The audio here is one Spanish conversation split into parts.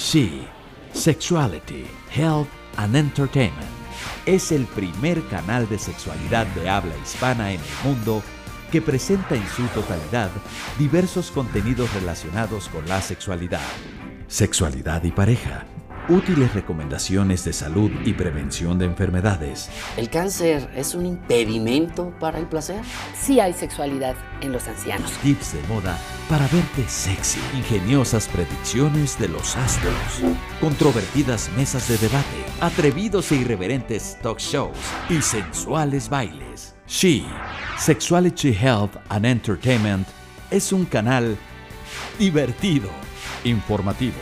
She, Sexuality, Health and Entertainment. Es el primer canal de sexualidad de habla hispana en el mundo que presenta en su totalidad diversos contenidos relacionados con la sexualidad, sexualidad y pareja, útiles recomendaciones de salud y prevención de enfermedades. ¿El cáncer es un impedimento para el placer? Sí hay sexualidad en los ancianos. Tips de moda para verte sexy, ingeniosas predicciones de los astros, controvertidas mesas de debate, atrevidos e irreverentes talk shows y sensuales bailes. She, Sexuality Health and Entertainment, es un canal divertido, informativo,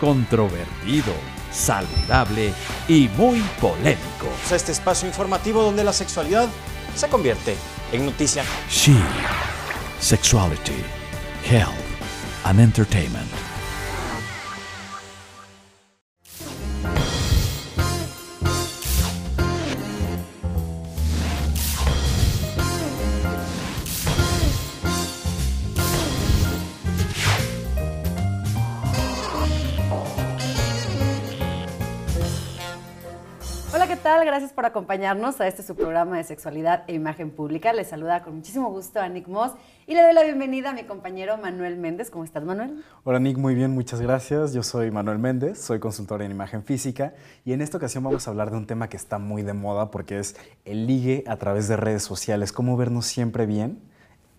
controvertido, saludable y muy polémico. Este espacio informativo donde la sexualidad se convierte en noticia. She, Sexuality, Health and Entertainment. Acompañarnos a este su programa de sexualidad e imagen pública. Les saluda con muchísimo gusto a Nick Moss y le doy la bienvenida a mi compañero Manuel Méndez. ¿Cómo estás, Manuel? Hola Nick, muy bien, muchas gracias. Yo soy Manuel Méndez, soy consultor en imagen física y en esta ocasión vamos a hablar de un tema que está muy de moda porque es el ligue a través de redes sociales, cómo vernos siempre bien,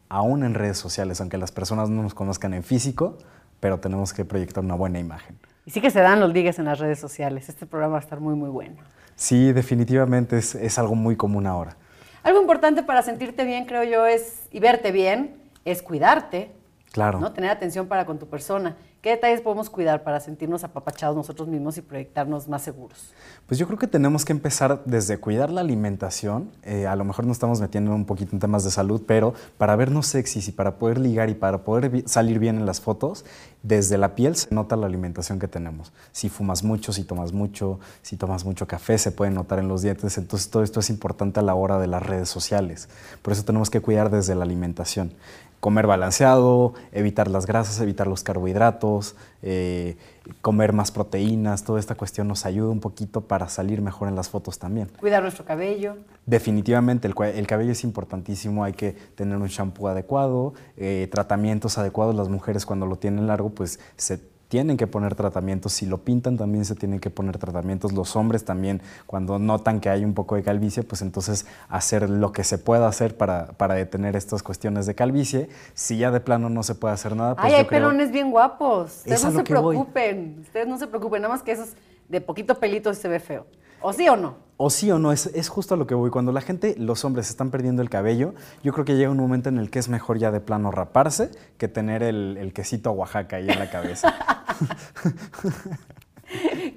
aún en redes sociales, aunque las personas no nos conozcan en físico, pero tenemos que proyectar una buena imagen. Y sí que se dan los ligues en las redes sociales. Este programa va a estar muy, muy bueno. Sí, definitivamente es, es algo muy común ahora. Algo importante para sentirte bien, creo yo, es y verte bien, es cuidarte, Claro. ¿no? Tener atención para con tu persona. ¿Qué detalles podemos cuidar para sentirnos apapachados nosotros mismos y proyectarnos más seguros? Pues yo creo que tenemos que empezar desde cuidar la alimentación. Eh, a lo mejor nos estamos metiendo un poquito en temas de salud, pero para vernos sexys y para poder ligar y para poder salir bien en las fotos, desde la piel se nota la alimentación que tenemos. Si fumas mucho, si tomas mucho, si tomas mucho café, se puede notar en los dientes. Entonces todo esto es importante a la hora de las redes sociales. Por eso tenemos que cuidar desde la alimentación comer balanceado, evitar las grasas, evitar los carbohidratos, eh, comer más proteínas, toda esta cuestión nos ayuda un poquito para salir mejor en las fotos también. Cuidar nuestro cabello. Definitivamente el, el cabello es importantísimo, hay que tener un shampoo adecuado, eh, tratamientos adecuados, las mujeres cuando lo tienen largo pues se tienen que poner tratamientos, si lo pintan también se tienen que poner tratamientos, los hombres también cuando notan que hay un poco de calvicie pues entonces hacer lo que se pueda hacer para, para detener estas cuestiones de calvicie, si ya de plano no se puede hacer nada pues Ay, yo hay creo- pelones bien guapos. Ustedes no se voy. preocupen. Ustedes no se preocupen. Nada más que esos de poquito pelito se ve feo. ¿O sí o no? O sí o no, es, es justo a lo que voy. Cuando la gente, los hombres, están perdiendo el cabello, yo creo que llega un momento en el que es mejor ya de plano raparse que tener el, el quesito Oaxaca ahí en la cabeza.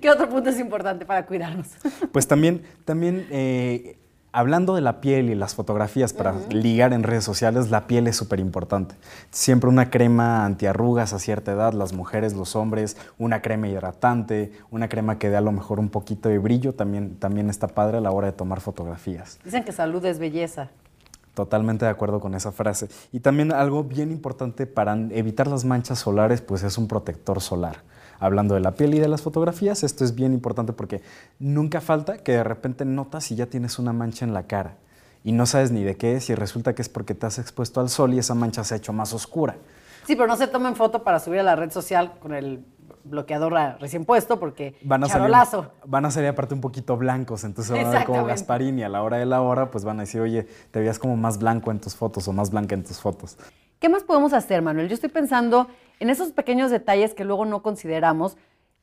¿Qué otro punto es importante para cuidarnos? pues también, también eh, hablando de la piel y las fotografías para ligar en redes sociales, la piel es súper importante. Siempre una crema antiarrugas a cierta edad, las mujeres, los hombres, una crema hidratante, una crema que dé a lo mejor un poquito de brillo, también, también está padre a la hora de tomar fotografías. Dicen que salud es belleza. Totalmente de acuerdo con esa frase. Y también algo bien importante para evitar las manchas solares, pues es un protector solar. Hablando de la piel y de las fotografías, esto es bien importante porque nunca falta que de repente notas si ya tienes una mancha en la cara y no sabes ni de qué es y resulta que es porque te has expuesto al sol y esa mancha se ha hecho más oscura. Sí, pero no se tomen foto para subir a la red social con el bloqueador recién puesto porque Van a, salir, charolazo. van a salir aparte un poquito blancos, entonces van a ver como y a la hora de la hora pues van a decir, oye, te veías como más blanco en tus fotos o más blanca en tus fotos. ¿Qué más podemos hacer, Manuel? Yo estoy pensando en esos pequeños detalles que luego no consideramos.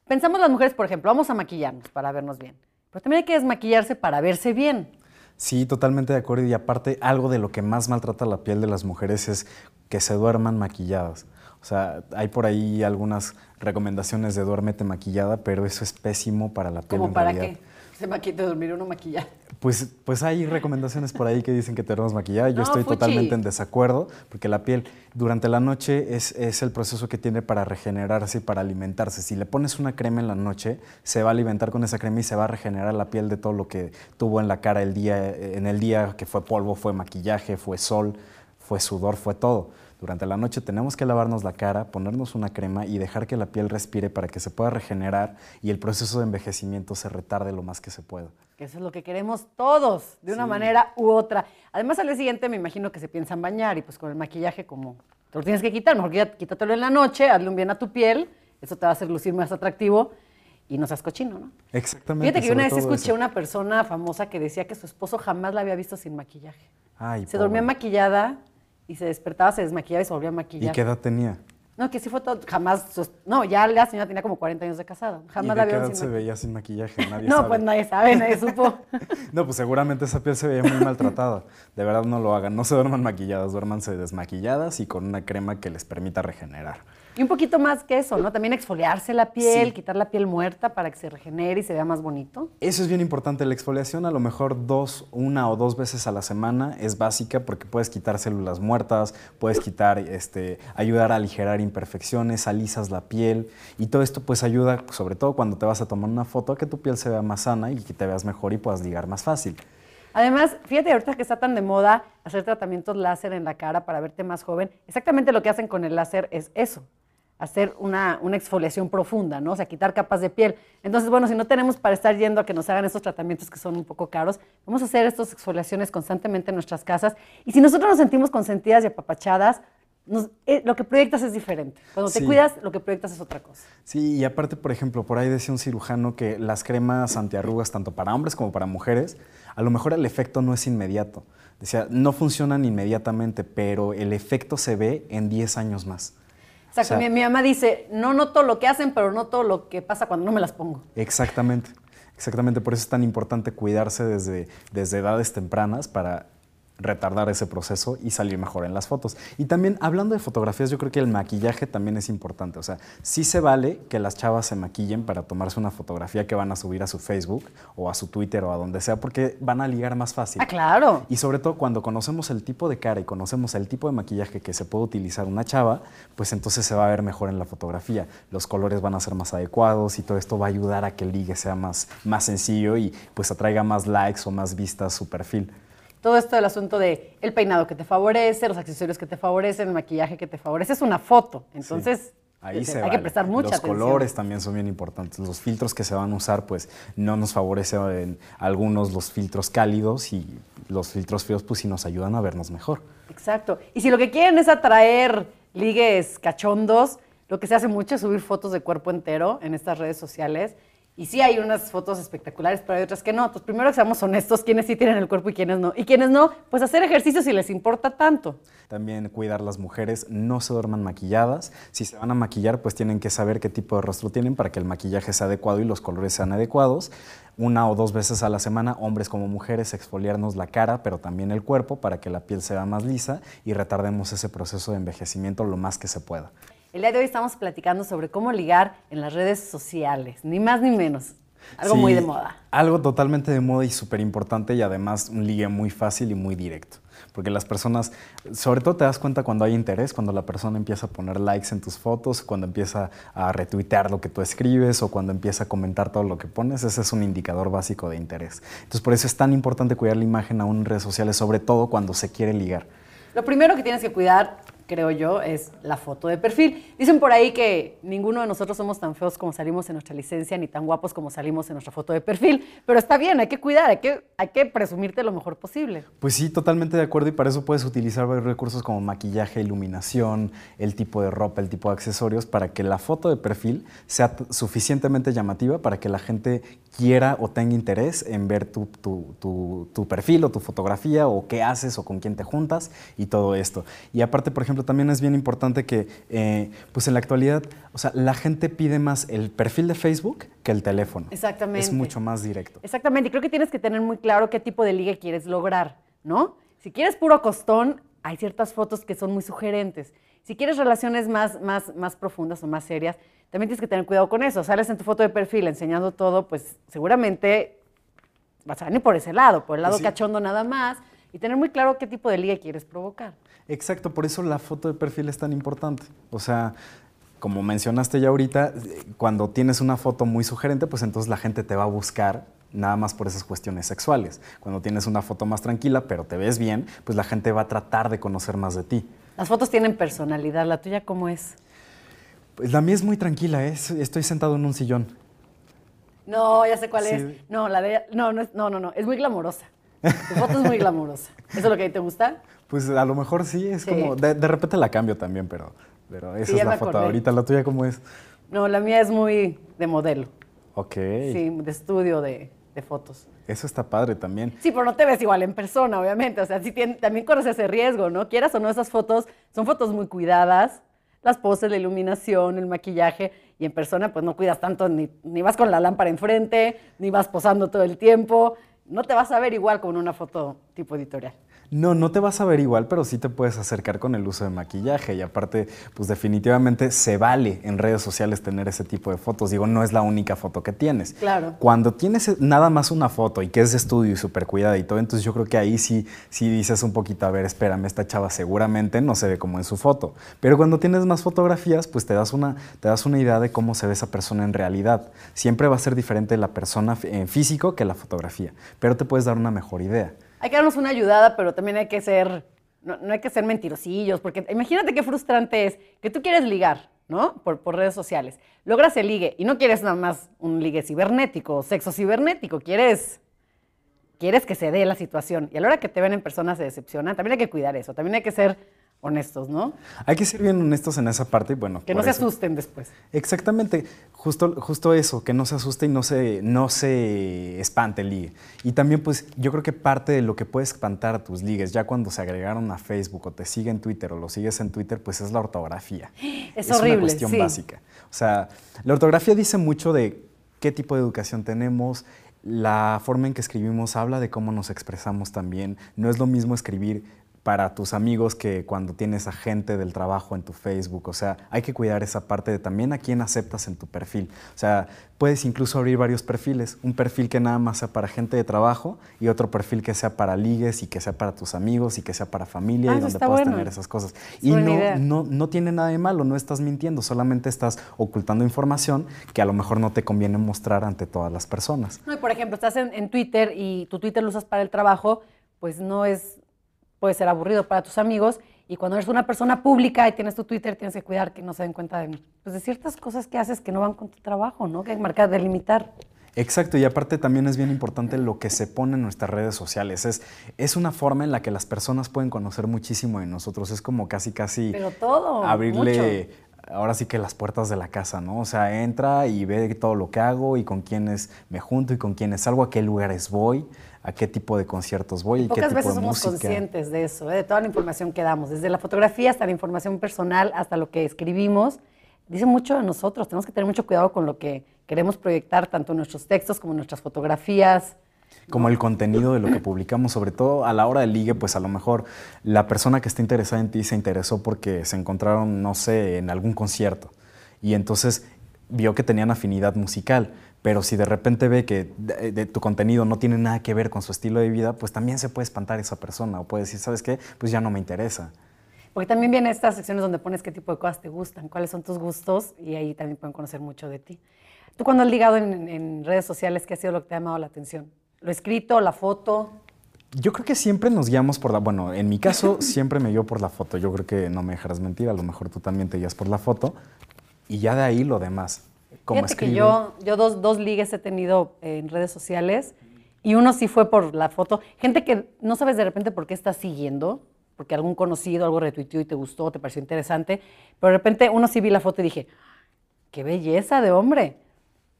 Pensamos las mujeres, por ejemplo, vamos a maquillarnos para vernos bien. Pero también hay que desmaquillarse para verse bien. Sí, totalmente de acuerdo. Y aparte, algo de lo que más maltrata la piel de las mujeres es que se duerman maquilladas. O sea, hay por ahí algunas recomendaciones de duérmete maquillada, pero eso es pésimo para la piel ¿Como en para realidad. qué? Se maquille dormir uno maquillado. Pues, pues hay recomendaciones por ahí que dicen que te duermas maquillada. Yo No, estoy fuchi. totalmente en desacuerdo, porque la piel durante la noche es, es el proceso que tiene para regenerarse y para alimentarse. Si le pones una crema en la noche, se va a alimentar con esa crema y se va a regenerar la piel de todo lo que tuvo en la cara el día, en el día que fue polvo, fue maquillaje, fue sol, fue sudor, fue todo. Durante la noche tenemos que lavarnos la cara, ponernos una crema y dejar que la piel respire para que se pueda regenerar y el proceso de envejecimiento se retarde lo más que se pueda. Eso es lo que queremos todos, de una manera u otra. Además, al día siguiente me imagino que se piensan bañar y pues con el maquillaje como te lo tienes que quitar, mejor ya quítatelo en la noche, hazle un bien a tu piel, eso te va a hacer lucir más atractivo y no seas cochino, ¿no? Exactamente. Fíjate que yo una vez escuché eso. una persona famosa que decía que su esposo jamás la había visto sin maquillaje. Ay, se pobre. dormía maquillada y se despertaba, se desmaquillaba y se volvía a ¿Y maquillar. qué edad tenía? No, que sí fue todo, jamás, no, ya la señora tenía como 40 años de casada, ¿Y jamás de la qué vieron edad sin se veía sin maquillaje? Nadie No, sabe. pues nadie sabe, nadie supo. No, pues seguramente esa piel se veía muy maltratada. De verdad no lo hagan. No se duerman maquilladas, duérmanse desmaquilladas y con una crema que les permita regenerar. Y un poquito más que eso, ¿no? También exfoliarse la piel, Sí. quitar la piel muerta para que se regenere y se vea más bonito. Eso es bien importante. La exfoliación a lo mejor dos, una o dos veces a la semana es básica porque puedes quitar células muertas, puedes quitar, este, ayudar a aligerar imperfecciones, alisas la piel y todo esto pues ayuda, sobre todo cuando te vas a tomar una foto, a que tu piel se vea más sana y que te veas mejor y puedas ligar más fácil. Además, fíjate ahorita que está tan de moda hacer tratamientos láser en la cara para verte más joven. Exactamente lo que hacen con el láser es eso, hacer una, una exfoliación profunda, ¿no? O sea, quitar capas de piel. Entonces, bueno, si no tenemos para estar yendo a que nos hagan esos tratamientos que son un poco caros, vamos a hacer estas exfoliaciones constantemente en nuestras casas. Y si nosotros nos sentimos consentidas y apapachadas, nos- eh, lo que proyectas es diferente. Cuando te Sí. cuidas, lo que proyectas es otra cosa. Sí, y aparte, por ejemplo, por ahí decía un cirujano que las cremas antiarrugas, tanto para hombres como para mujeres, a lo mejor el efecto no es inmediato. Decía, no funcionan inmediatamente, pero el efecto se ve en 10 años más. O sea- mi, mi mamá dice, no noto lo que hacen, pero noto lo que pasa cuando no me las pongo. Exactamente, exactamente. Por eso es tan importante cuidarse desde, desde edades tempranas para retardar ese proceso y salir mejor en las fotos. Y también hablando de fotografías, yo creo que el maquillaje también es importante. O sea, sí se vale que las chavas se maquillen para tomarse una fotografía que van a subir a su Facebook o a su Twitter o a donde sea, porque van a ligar más fácil. Ah, claro. Y sobre todo cuando conocemos el tipo de cara y conocemos el tipo de maquillaje que se puede utilizar una chava, pues entonces se va a ver mejor en la fotografía. Los colores van a ser más adecuados y todo esto va a ayudar a que el ligue sea más, más sencillo y pues atraiga más likes o más vistas su perfil. Todo esto del asunto de el peinado que te favorece, los accesorios que te favorecen, el maquillaje que te favorece, es una foto. Entonces, Ahí se hay vale. que prestar mucha Los atención. colores también son bien importantes. Los filtros que se van a usar, pues no nos favorecen algunos los filtros cálidos y los filtros fríos, pues sí nos ayudan a vernos mejor. Exacto. Y si lo que quieren es atraer ligues cachondos, lo que se hace mucho es subir fotos de cuerpo entero en estas redes sociales. Y sí hay unas fotos espectaculares, pero hay otras que no. Entonces, primero seamos honestos, quiénes sí tienen el cuerpo y quiénes no. Y quiénes no, pues hacer ejercicio si les importa tanto. También cuidar las mujeres, no se duerman maquilladas. Si se van a maquillar, pues tienen que saber qué tipo de rostro tienen para que el maquillaje sea adecuado y los colores sean adecuados. Una o dos veces a la semana, hombres como mujeres, exfoliarnos la cara, pero también el cuerpo para que la piel sea más lisa y retardemos ese proceso de envejecimiento lo más que se pueda. El día de hoy estamos platicando sobre cómo ligar en las redes sociales, ni más ni menos. Algo Sí, muy de moda. Algo totalmente de moda y súper importante y además un ligue muy fácil y muy directo. Porque las personas, sobre todo te das cuenta cuando hay interés, cuando la persona empieza a poner likes en tus fotos, cuando empieza a retuitear lo que tú escribes o cuando empieza a comentar todo lo que pones, ese es un indicador básico de interés. Entonces por eso es tan importante cuidar la imagen aún en redes sociales, sobre todo cuando se quiere ligar. Lo primero que tienes que cuidar, creo yo, es la foto de perfil. Dicen por ahí que ninguno de nosotros somos tan feos como salimos en nuestra licencia, ni tan guapos como salimos en nuestra foto de perfil, pero está bien, hay que cuidar, hay que, hay que presumirte lo mejor posible. Pues sí, totalmente de acuerdo y para eso puedes utilizar varios recursos como maquillaje, iluminación, el tipo de ropa, el tipo de accesorios, para que la foto de perfil sea suficientemente llamativa para que la gente quiera o tenga interés en ver tu, tu- tu- tu perfil o tu fotografía o qué haces o con quién te juntas y todo esto. Y aparte, por ejemplo, también es bien importante que, eh, pues en la actualidad, o sea, la gente pide más el perfil de Facebook que el teléfono. Exactamente. Es mucho más directo. Exactamente, y creo que tienes que tener muy claro qué tipo de ligue quieres lograr, ¿no? Si quieres puro costón, hay ciertas fotos que son muy sugerentes. Si quieres relaciones más, más, más profundas o más serias, también tienes que tener cuidado con eso. Sales en tu foto de perfil enseñando todo, pues seguramente vas a venir por ese lado, por el lado Sí. cachondo nada más, y tener muy claro qué tipo de ligue quieres provocar. Exacto, por eso la foto de perfil es tan importante. O sea, como mencionaste ya ahorita, cuando tienes una foto muy sugerente, pues entonces la gente te va a buscar nada más por esas cuestiones sexuales. Cuando tienes una foto más tranquila, pero te ves bien, pues la gente va a tratar de conocer más de ti. Las fotos tienen personalidad, ¿la tuya cómo es? Pues la mía es muy tranquila, ¿eh? Es- estoy sentado en un sillón. No, ya sé cuál Sí. es. No, la de no, no, es- no, no, no, es muy glamurosa. Tu foto es muy glamurosa. ¿Eso es lo que a ti te gusta? Pues a lo mejor sí, es Sí. como, de, de repente la cambio también, pero, pero esa Sí, es la foto acordé. ahorita. ¿La tuya cómo es? No, la mía es muy de modelo. Ok. Sí, de estudio de, de fotos. Eso está padre también. Sí, pero no te ves igual en persona, obviamente. O sea, sí también corres ese riesgo, ¿no? Quieras o no, esas fotos son fotos muy cuidadas. Las poses, la iluminación, el maquillaje. Y en persona, pues no cuidas tanto, ni, ni vas con la lámpara enfrente, ni vas posando todo el tiempo. No te vas a ver igual como en una foto tipo editorial. No, no te vas a ver igual, pero sí te puedes acercar con el uso de maquillaje y aparte, pues definitivamente se vale en redes sociales tener ese tipo de fotos. Digo, no es la única foto que tienes. Claro. Cuando tienes nada más una foto y que es de estudio y súper cuidada y todo, entonces yo creo que ahí sí, sí dices un poquito, a ver, espérame, esta chava seguramente no se ve como en su foto. Pero cuando tienes más fotografías, pues te das una, te das una idea de cómo se ve esa persona en realidad. Siempre va a ser diferente la persona en físico que la fotografía, pero te puedes dar una mejor idea. Hay que darnos una ayudada, pero también hay que ser, no, no hay que ser mentirosillos, porque imagínate qué frustrante es que tú quieres ligar, ¿no? Por, por redes sociales. Logras el ligue y no quieres nada más un ligue cibernético sexo cibernético, quieres, quieres que se dé la situación. Y a la hora que te ven en persona se decepcionan. También hay que cuidar eso, también hay que ser honestos, ¿no? Hay que ser bien honestos en esa parte y bueno. Que no se eso- asusten después. Exactamente, justo, justo eso, que no se asuste y no se, no se espante el ligue. Y también pues yo creo que parte de lo que puede espantar a tus ligues, ya cuando se agregaron a Facebook o te siguen en Twitter o lo sigues en Twitter, pues es la ortografía. Es una horrible, cuestión sí. básica. O sea, la ortografía dice mucho de qué tipo de educación tenemos, la forma en que escribimos habla de cómo nos expresamos también. No es lo mismo escribir para tus amigos que cuando tienes a gente del trabajo en tu Facebook. O sea, hay que cuidar esa parte de también a quién aceptas en tu perfil. O sea, puedes incluso abrir varios perfiles. Un perfil que nada más sea para gente de trabajo y otro perfil que sea para ligues y que sea para tus amigos y que sea para familia Ah, y donde puedas bueno. tener esas cosas. Es Y no, idea. no, no tiene nada de malo, no estás mintiendo, solamente estás ocultando información que a lo mejor no te conviene mostrar ante todas las personas. No, y por ejemplo, estás en, en Twitter y tu Twitter lo usas para el trabajo, pues no es, puede ser aburrido para tus amigos. Y cuando eres una persona pública y tienes tu Twitter, tienes que cuidar que no se den cuenta de, pues, de ciertas cosas que haces que no van con tu trabajo, ¿no? Que hay que marcar, delimitar. Exacto, y aparte también es bien importante lo que se pone en nuestras redes sociales. Es, es una forma en la que las personas pueden conocer muchísimo de nosotros. Es como casi, casi Pero todo, abrirle, ahora sí que las puertas de la casa, ¿no? O sea, entra y ve todo lo que hago y con quiénes me junto y con quiénes salgo, a qué lugares voy, a qué tipo de conciertos voy y qué Pocas tipo veces de somos música. conscientes de eso, ¿eh? de toda la información que damos, desde la fotografía hasta la información personal, hasta lo que escribimos. Dice mucho de nosotros, tenemos que tener mucho cuidado con lo que queremos proyectar, tanto en nuestros textos como en nuestras fotografías. como el contenido de lo que publicamos, sobre todo a la hora del ligue, pues a lo mejor la persona que está interesada en ti se interesó porque se encontraron, no sé, en algún concierto y entonces vio que tenían afinidad musical, pero si de repente ve que de, de tu contenido no tiene nada que ver con su estilo de vida, pues también se puede espantar esa persona o puede decir, ¿sabes qué? Pues ya no me interesa. Porque también vienen estas secciones donde pones qué tipo de cosas te gustan, cuáles son tus gustos y ahí también pueden conocer mucho de ti. Tú cuando has ligado en, en redes sociales, ¿qué ha sido lo que te ha llamado la atención? ¿Lo escrito, la foto? Yo creo que siempre nos guiamos por la, bueno, en mi caso siempre me guío por la foto, yo creo que no me dejarás mentir, a lo mejor tú también te guías por la foto y ya de ahí lo demás. Cómo Fíjate que yo, yo dos, dos ligues he tenido en redes sociales y uno sí fue por la foto. Gente que no sabes de repente por qué estás siguiendo, porque algún conocido algo retuiteó y te gustó, te pareció interesante, pero de repente uno sí vi la foto y dije, qué belleza de hombre.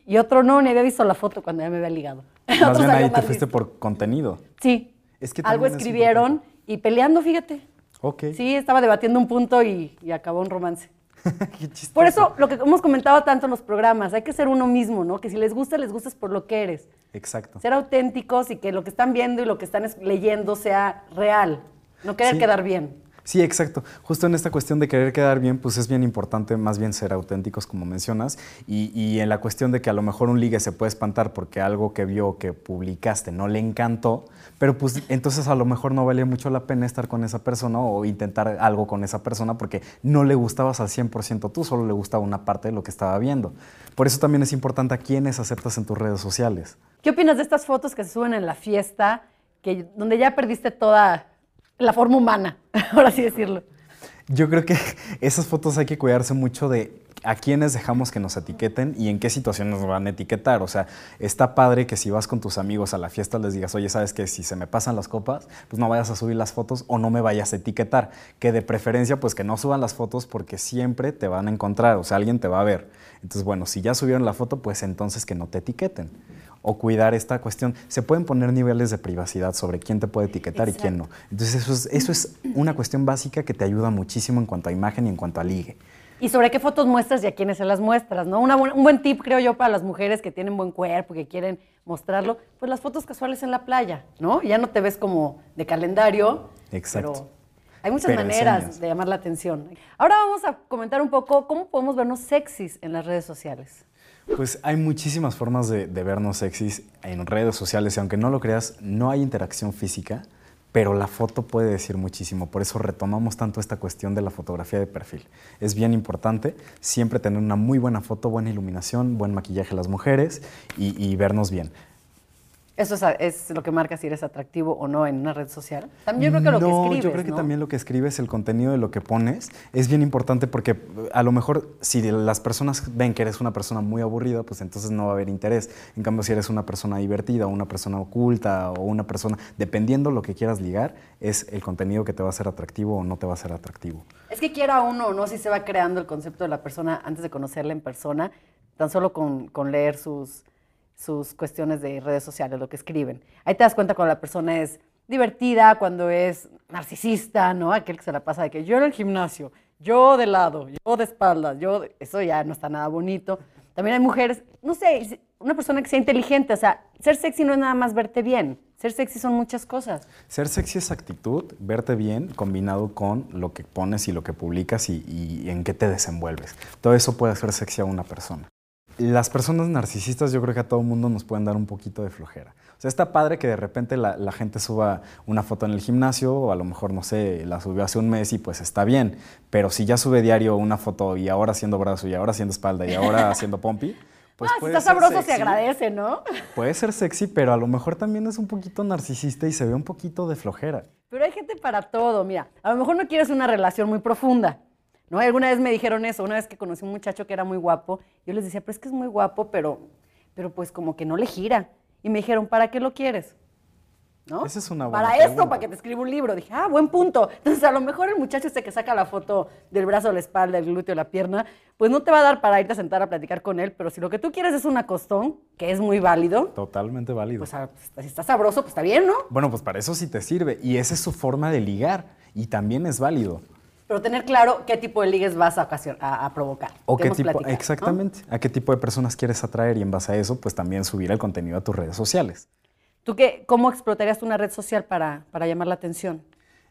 Y otro no, ni había visto la foto cuando ya me había ligado. Más bien ahí te fuiste visto. por contenido. Sí. Es que algo es escribieron y peleando, fíjate. Ok. Sí, estaba debatiendo un punto y, y acabó un romance. Qué. Por eso, lo que hemos comentado tanto en los programas, hay que ser uno mismo, ¿no? Que si les gusta, les gustes por lo que eres. Exacto. Ser auténticos y que lo que están viendo y lo que están es- leyendo sea real. No querer Sí. quedar bien. Sí, exacto. Justo en esta cuestión de querer quedar bien, pues es bien importante más bien ser auténticos, como mencionas, y, en la cuestión de que a lo mejor un ligue se puede espantar porque algo que vio que publicaste no le encantó, pero pues entonces a lo mejor no valía mucho la pena estar con esa persona o intentar algo con esa persona porque no le gustabas al 100% tú, solo le gustaba una parte de lo que estaba viendo. Por eso también es importante a quiénes aceptas en tus redes sociales. ¿Qué opinas de estas fotos que se suben en la fiesta, que, donde ya perdiste toda la forma humana, por así decirlo? Yo creo que esas fotos hay que cuidarse mucho de a quiénes dejamos que nos etiqueten y en qué situaciones nos van a etiquetar. O sea, está padre que si vas con tus amigos a la fiesta les digas, oye, ¿sabes que Si se me pasan las copas, pues no vayas a subir las fotos o no me vayas a etiquetar. Que de preferencia, pues que no suban las fotos porque siempre te van a encontrar, o sea, alguien te va a ver. Entonces, bueno, si ya subieron la foto, pues entonces que no te etiqueten o cuidar esta cuestión. Se pueden poner niveles de privacidad sobre quién te puede etiquetar y quién no. Entonces eso es, eso es una cuestión básica que te ayuda muchísimo en cuanto a imagen y en cuanto a ligue. Y sobre qué fotos muestras y a quiénes se las muestras, ¿no? Una un buen tip, creo yo, para las mujeres que tienen buen cuerpo, que quieren mostrarlo, pues las fotos casuales en la playa, ¿no? Ya no te ves como de calendario. Exacto. Pero hay muchas maneras de llamar la atención. Ahora vamos a comentar un poco cómo podemos vernos sexys en las redes sociales. Pues hay muchísimas formas de, vernos sexys en redes sociales y aunque no lo creas, no hay interacción física pero la foto puede decir muchísimo. Por eso retomamos tanto esta cuestión de la fotografía de perfil. Es bien importante siempre tener una muy buena foto, buena iluminación, buen maquillaje las mujeres y vernos bien. Eso es, lo que marca si eres atractivo o no en una red social. También yo creo que lo que escribes. Yo creo que también lo que escribes, el contenido de lo que pones, es bien importante porque a lo mejor si las personas ven que eres una persona muy aburrida, pues entonces no va a haber interés. En cambio, si eres una persona divertida, o una persona oculta o una persona, dependiendo lo que quieras ligar, es el contenido que te va a ser atractivo o no te va a ser atractivo. Es que quiera uno o no, si se va creando el concepto de la persona antes de conocerla en persona, tan solo con, con leer sus sus cuestiones de redes sociales, lo que escriben. Ahí te das cuenta cuando la persona es divertida, cuando es narcisista, ¿no? Aquel que se la pasa de que yo en el gimnasio, yo de lado, yo de espaldas, yo, eso ya no está nada bonito. También hay mujeres, no sé, una persona que sea inteligente, o sea, ser sexy no es nada más verte bien, ser sexy son muchas cosas. Ser sexy es actitud, verte bien combinado con lo que pones y lo que publicas y, y en qué te desenvuelves. Todo eso puede hacer sexy a una persona las personas narcisistas yo creo que a todo mundo nos pueden dar un poquito de flojera. O sea, está padre que de repente la, gente suba una foto en el gimnasio o a lo mejor, no sé, la subió hace un mes y pues está bien. Pero si ya sube diario una foto y ahora haciendo brazo y ahora haciendo espalda y ahora haciendo pompi, pues ah, está sabroso se agradece, ¿no? Puede ser sexy, pero a lo mejor también es un poquito narcisista y se ve un poquito de flojera. Pero hay gente para todo, mira. A lo mejor no quieres una relación muy profunda, ¿no? Alguna vez me dijeron eso, una vez que conocí a un muchacho que era muy guapo, yo les decía, pero es que es muy guapo, pero, pero pues como que no le gira. Y me dijeron, ¿para qué lo quieres? ¿No? Esa es una buena Para esto, para que te escriba un libro. Dije, ah, buen punto. Entonces, a lo mejor el muchacho este que saca la foto del brazo, la espalda, el glúteo, la pierna, pues no te va a dar para irte a sentar a platicar con él, pero si lo que tú quieres es un acostón, que es muy válido. Totalmente válido. Pues, pues si está sabroso, pues está bien, ¿no? Bueno, pues para eso sí te sirve. Y esa es su forma de ligar. Y también es válido pero tener claro qué tipo de ligues vas a, a, provocar. O qué tipo, exactamente, a qué tipo de personas quieres atraer y en base a eso, pues también subir el contenido a tus redes sociales. ¿Tú qué, cómo explotarías una red social para, para llamar la atención?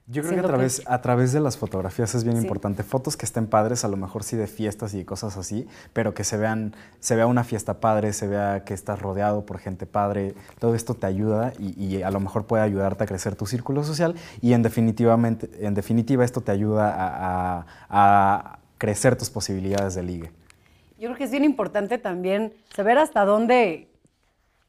Yo creo que a, través, a través de las fotografías es bien importante. Fotos que estén padres, a lo mejor sí de fiestas y cosas así, pero que se vean, se vea una fiesta padre, se vea que estás rodeado por gente padre. Todo esto te ayuda y, a lo mejor puede ayudarte a crecer tu círculo social y en, definitivamente, en definitiva esto te ayuda a, a crecer tus posibilidades de ligue. Yo creo que es bien importante también saber hasta dónde,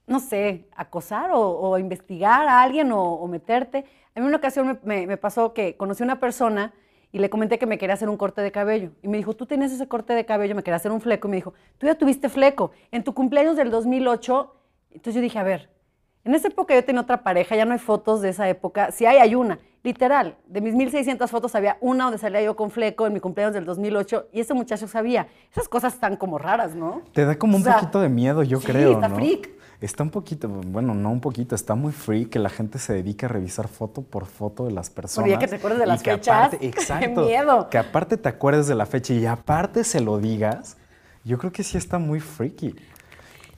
no sé, acosar o, investigar a alguien o, o meterte a mí una ocasión me, pasó que conocí a una persona y le comenté que me quería hacer un corte de cabello. Y me dijo, tú tienes ese corte de cabello, me quería hacer un fleco. Y me dijo, tú ya tuviste fleco. En tu cumpleaños del 2008. Entonces yo dije, a ver, en esa época yo tenía otra pareja, ya no hay fotos de esa época. Si hay, hay una. Literal, de mis 1600 fotos había una donde salía yo con fleco en mi cumpleaños del 2008 y ese muchacho sabía. Esas cosas están como raras, ¿no? Te da como un poquito de miedo, yo creo. Está freak. Está un poquito, bueno, no un poquito, está muy free que la gente se dedique a revisar foto por foto de las personas. Oye, que te acuerdes de las fechas. exacto. Qué miedo. Que aparte te acuerdes de la fecha y aparte se lo digas, yo creo que sí está muy freaky.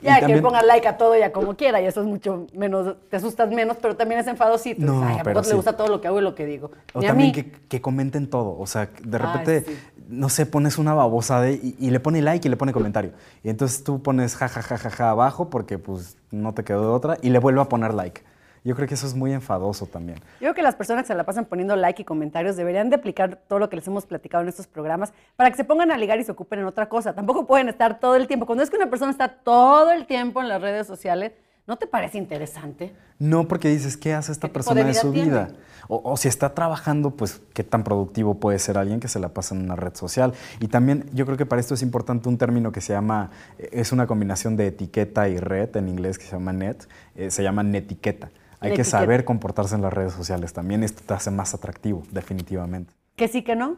Ya, que ponga like a todo ya como quiera, y eso es mucho menos, te asustas menos, pero también es enfadosito. No, Ay, a pero le gusta todo lo que hago y lo que digo. O también que, comenten todo, o sea, de repente, no sé, pones una babosa de, y, le pone like y le pone comentario. Y entonces tú pones jajajajaja ja, ja, ja, abajo porque pues no te quedó de otra y le vuelve a poner like. Yo creo que eso es muy enfadoso también. Yo creo que las personas que se la pasan poniendo like y comentarios deberían de aplicar todo lo que les hemos platicado en estos programas para que se pongan a ligar y se ocupen en otra cosa. Tampoco pueden estar todo el tiempo. Cuando es que una persona está todo el tiempo en las redes sociales, ¿No te parece interesante? No, porque dices, ¿qué hace esta ¿Qué tipo persona de su tiene? vida? O, o si está trabajando, pues qué tan productivo puede ser alguien que se la pasa en una red social. Y también yo creo que para esto es importante un término que se llama, es una combinación de etiqueta y red en inglés que se llama net, eh, se llama netiqueta. Hay que saber comportarse en las redes sociales también. Esto te hace más atractivo, definitivamente. Que sí, que no.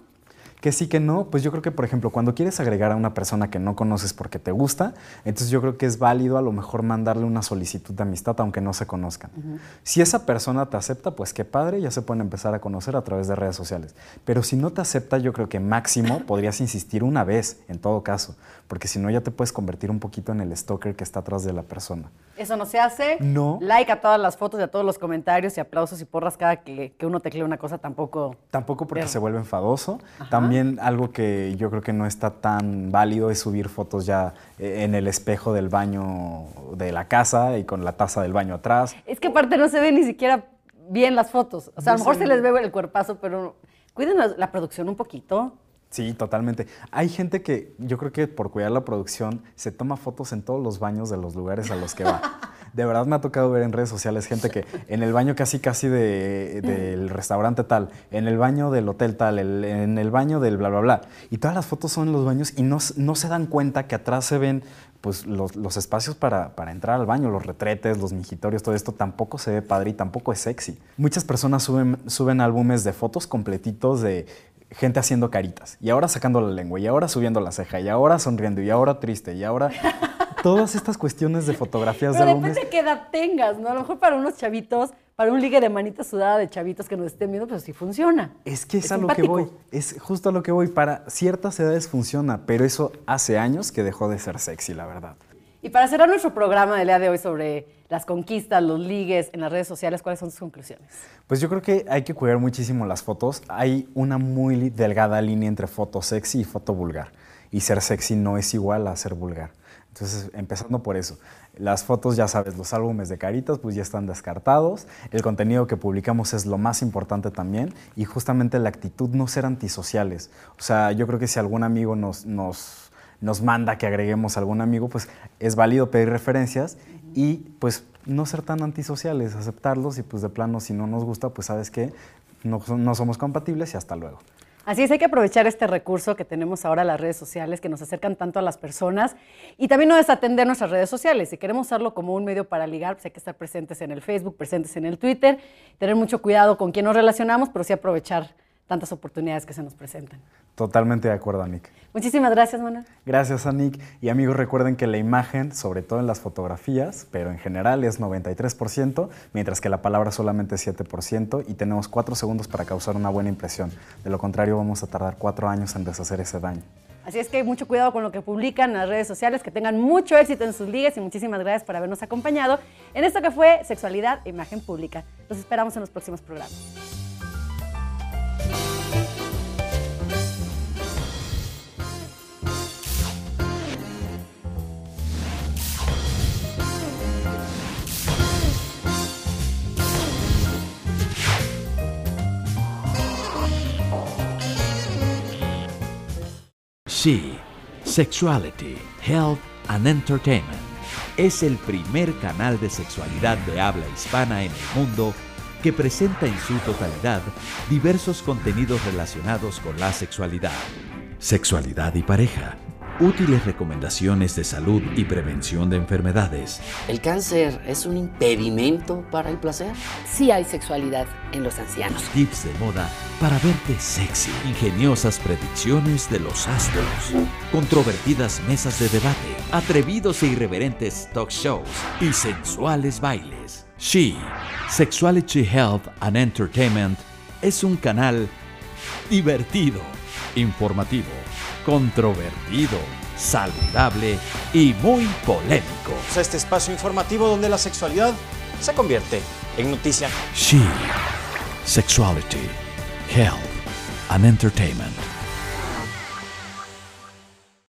Que sí, que no, pues yo creo que, por ejemplo, cuando quieres agregar a una persona que no conoces porque te gusta, entonces yo creo que es válido a lo mejor mandarle una solicitud de amistad aunque no se conozcan. Si esa persona te acepta, pues qué padre, ya se pueden empezar a conocer a través de redes sociales. Pero si no te acepta, yo creo que máximo podrías insistir una vez, en todo caso, porque si no ya te puedes convertir un poquito en el stalker que está atrás de la persona. Eso no se hace. No. Like a todas las fotos y a todos los comentarios y aplausos y porras cada que, que uno teclea una cosa tampoco. Tampoco porque Pero- se vuelve enfadoso. También algo que yo creo que no está tan válido es subir fotos ya eh, en el espejo del baño de la casa y con la taza del baño atrás. Es que aparte no se ve ni siquiera bien las fotos. O sea, a lo mejor se se les ve el cuerpazo, pero cuiden la producción un poquito. Sí, totalmente. Hay gente que yo creo que por cuidar la producción se toma fotos en todos los baños de los lugares a los que va. De verdad me ha tocado ver en redes sociales gente que en el baño casi casi de- del restaurante tal, en el baño del hotel tal, el- en el baño del bla bla bla. Y todas las fotos son en los baños y no, no se dan cuenta que atrás se ven pues los, los espacios para, para entrar al baño, los retretes, los mijitorios, todo esto tampoco se ve padre y tampoco es sexy. Muchas personas suben, suben álbumes de fotos completitos de gente haciendo caritas y ahora sacando la lengua y ahora subiendo la ceja y ahora sonriendo y ahora triste y ahora todas estas cuestiones de fotografías Pero de álbumes. depende de qué edad tengas, ¿no? A lo mejor para unos chavitos, para un ligue de manita sudada de chavitos que nos estén viendo, pues sí funciona. Es que es, Es a lo que voy, es justo a lo que voy. Para ciertas edades funciona, pero eso hace años que dejó de ser sexy, la verdad. Y para cerrar nuestro programa del día de hoy sobre las conquistas, los ligues en las redes sociales, ¿cuáles son sus conclusiones? Pues yo creo que hay que cuidar muchísimo las fotos. Hay una muy delgada línea entre foto sexy y foto vulgar. Y ser sexy no es igual a ser vulgar. Entonces, empezando por eso. Las fotos, ya sabes, los álbumes de caritas, pues ya están descartados. El contenido que publicamos es lo más importante también. Y justamente la actitud, no ser antisociales. O sea, yo creo que si algún amigo nos, nos, nos manda que agreguemos a algún amigo, pues es válido pedir referencias y pues no ser tan antisociales, aceptarlos y pues de plano si no nos gusta, pues sabes que no, no somos compatibles y hasta luego. Así es, hay que aprovechar este recurso que tenemos ahora las redes sociales, que nos acercan tanto a las personas y también no desatender nuestras redes sociales. Si queremos usarlo como un medio para ligar, pues hay que estar presentes en el Facebook, presentes en el Twitter, tener mucho cuidado con quién nos relacionamos, pero sí aprovechar tantas oportunidades que se nos presentan. Totalmente de acuerdo, Nick. Muchísimas gracias, Manuel. Gracias, a Nick. Y amigos, recuerden que la imagen, sobre todo en las fotografías, pero en general es 93%, mientras que la palabra solamente es 7%, y tenemos 4 segundos para causar una buena impresión. De lo contrario, vamos a tardar 4 años en deshacer ese daño. Así es que mucho cuidado con lo que publican en las redes sociales, que tengan mucho éxito en sus ligas y muchísimas gracias por habernos acompañado en esto que fue Sexualidad e Imagen Pública. Los esperamos en los próximos programas. She, Sexuality, Health and Entertainment. Es el primer canal de sexualidad de habla hispana en el mundo que presenta en su totalidad diversos contenidos relacionados con la sexualidad, sexualidad y pareja, útiles recomendaciones de salud y prevención de enfermedades, ¿El cáncer es un impedimento para el placer? Sí hay sexualidad en los ancianos. tips de moda para verte sexy, ingeniosas predicciones de los astros, controvertidas mesas de debate, atrevidos e irreverentes talk shows y sensuales bailes. She, Sexuality Health and Entertainment, es un canal divertido, informativo, controvertido, saludable y muy polémico. Es este espacio informativo donde la sexualidad se convierte en noticia. She, Sexuality, Health and Entertainment.